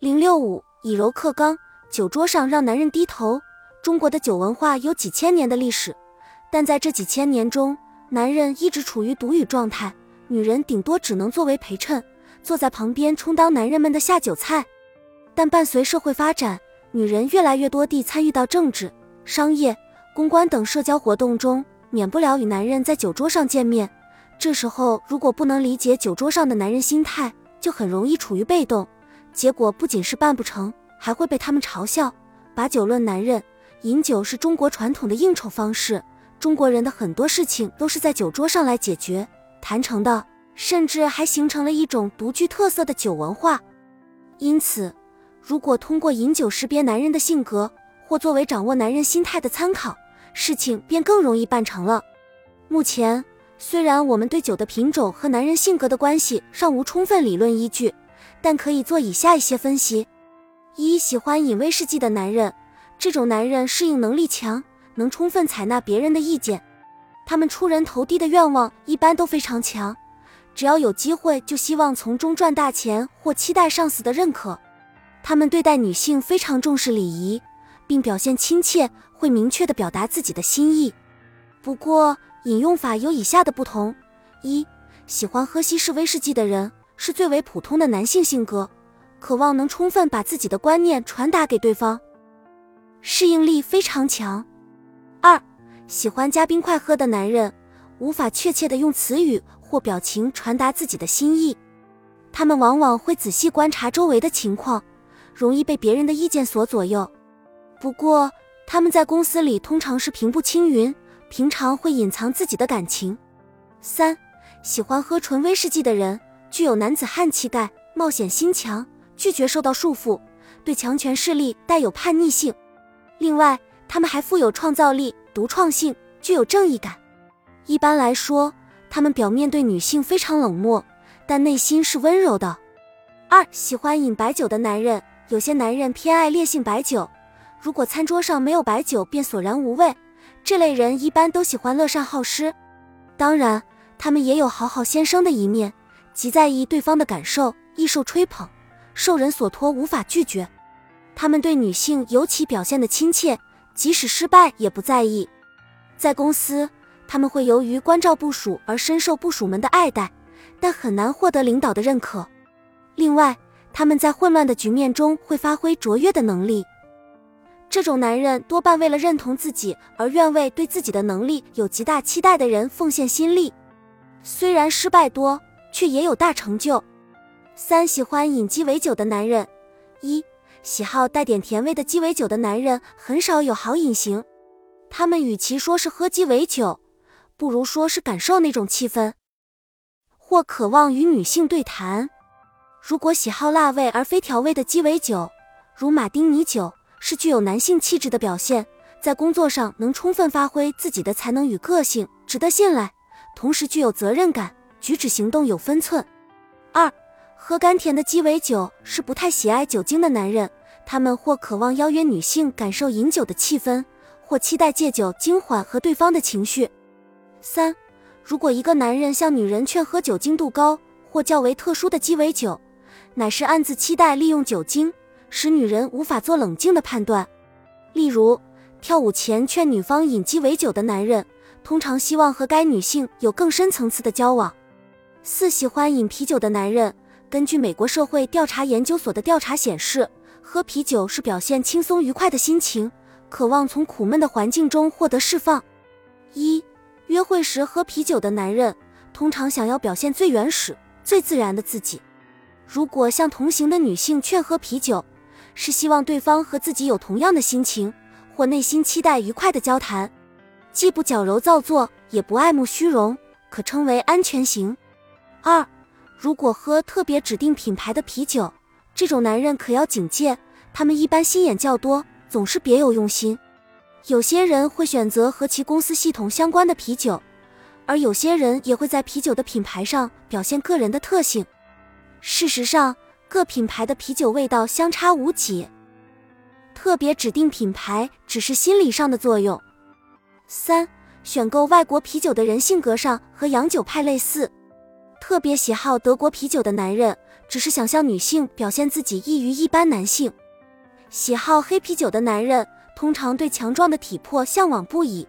零六五以柔克刚，酒桌上让男人低头。中国的酒文化有几千年的历史，但在这几千年中，男人一直处于独语状态，女人顶多只能作为陪衬，坐在旁边充当男人们的下酒菜。但伴随社会发展，女人越来越多地参与到政治、商业、公关等社交活动中，免不了与男人在酒桌上见面。这时候，如果不能理解酒桌上的男人心态，就很容易处于被动，结果不仅是办不成，还会被他们嘲笑。把酒论男人，饮酒是中国传统的应酬方式，中国人的很多事情都是在酒桌上来解决、谈成的，甚至还形成了一种独具特色的酒文化。因此。如果通过饮酒识别男人的性格，或作为掌握男人心态的参考，事情便更容易办成了。目前，虽然我们对酒的品种和男人性格的关系尚无充分理论依据，但可以做以下一些分析：一、喜欢饮威士忌的男人，这种男人适应能力强，能充分采纳别人的意见，他们出人头地的愿望一般都非常强，只要有机会就希望从中赚大钱，或期待上司的认可。他们对待女性非常重视礼仪，并表现亲切，会明确地表达自己的心意。不过，饮用法有以下的不同：一、喜欢喝西式威士忌的人是最为普通的男性性格，渴望能充分把自己的观念传达给对方，适应力非常强；二、喜欢加冰块喝的男人无法确切的用词语或表情传达自己的心意，他们往往会仔细观察周围的情况。容易被别人的意见所左右，不过他们在公司里通常是平步青云，平常会隐藏自己的感情。三，喜欢喝纯威士忌的人具有男子汉气概，冒险心强，拒绝受到束缚，对强权势力带有叛逆性。另外，他们还富有创造力、独创性，具有正义感。一般来说，他们表面对女性非常冷漠，但内心是温柔的。二，喜欢饮白酒的男人。有些男人偏爱烈性白酒，如果餐桌上没有白酒，便索然无味。这类人一般都喜欢乐善好施，当然，他们也有好好先生的一面，极在意对方的感受，易受吹捧，受人所托，无法拒绝。他们对女性尤其表现的亲切，即使失败也不在意。在公司，他们会由于关照部署而深受部署们的爱戴，但很难获得领导的认可。另外，他们在混乱的局面中会发挥卓越的能力。这种男人多半为了认同自己而愿为对自己的能力有极大期待的人奉献心力，虽然失败多，却也有大成就。三喜欢饮鸡尾酒的男人，一喜好带点甜味的鸡尾酒的男人很少有好饮型，他们与其说是喝鸡尾酒，不如说是感受那种气氛，或渴望与女性对谈。如果喜好辣味而非调味的鸡尾酒，如马丁尼酒，是具有男性气质的表现，在工作上能充分发挥自己的才能与个性，值得信赖，同时具有责任感，举止行动有分寸。二，喝甘甜的鸡尾酒是不太喜爱酒精的男人，他们或渴望邀约女性感受饮酒的气氛，或期待借酒精缓和对方的情绪。三，如果一个男人向女人劝喝酒精度高或较为特殊的鸡尾酒，乃是暗自期待利用酒精使女人无法做冷静的判断。例如，跳舞前劝女方饮鸡尾酒的男人，通常希望和该女性有更深层次的交往。四喜欢饮啤酒的男人，根据美国社会调查研究所的调查显示，喝啤酒是表现轻松愉快的心情，渴望从苦闷的环境中获得释放。一约会时喝啤酒的男人，通常想要表现最原始、最自然的自己。如果向同行的女性劝喝啤酒，是希望对方和自己有同样的心情，或内心期待愉快的交谈，既不矫揉造作，也不爱慕虚荣，可称为安全型。二，如果喝特别指定品牌的啤酒，这种男人可要警戒，他们一般心眼较多，总是别有用心。有些人会选择和其公司系统相关的啤酒，而有些人也会在啤酒的品牌上表现个人的特性。事实上，各品牌的啤酒味道相差无几，特别指定品牌只是心理上的作用。三，选购外国啤酒的人性格上和洋酒派类似，特别喜好德国啤酒的男人，只是想向女性表现自己异于一般男性。喜好黑啤酒的男人通常对强壮的体魄向往不已。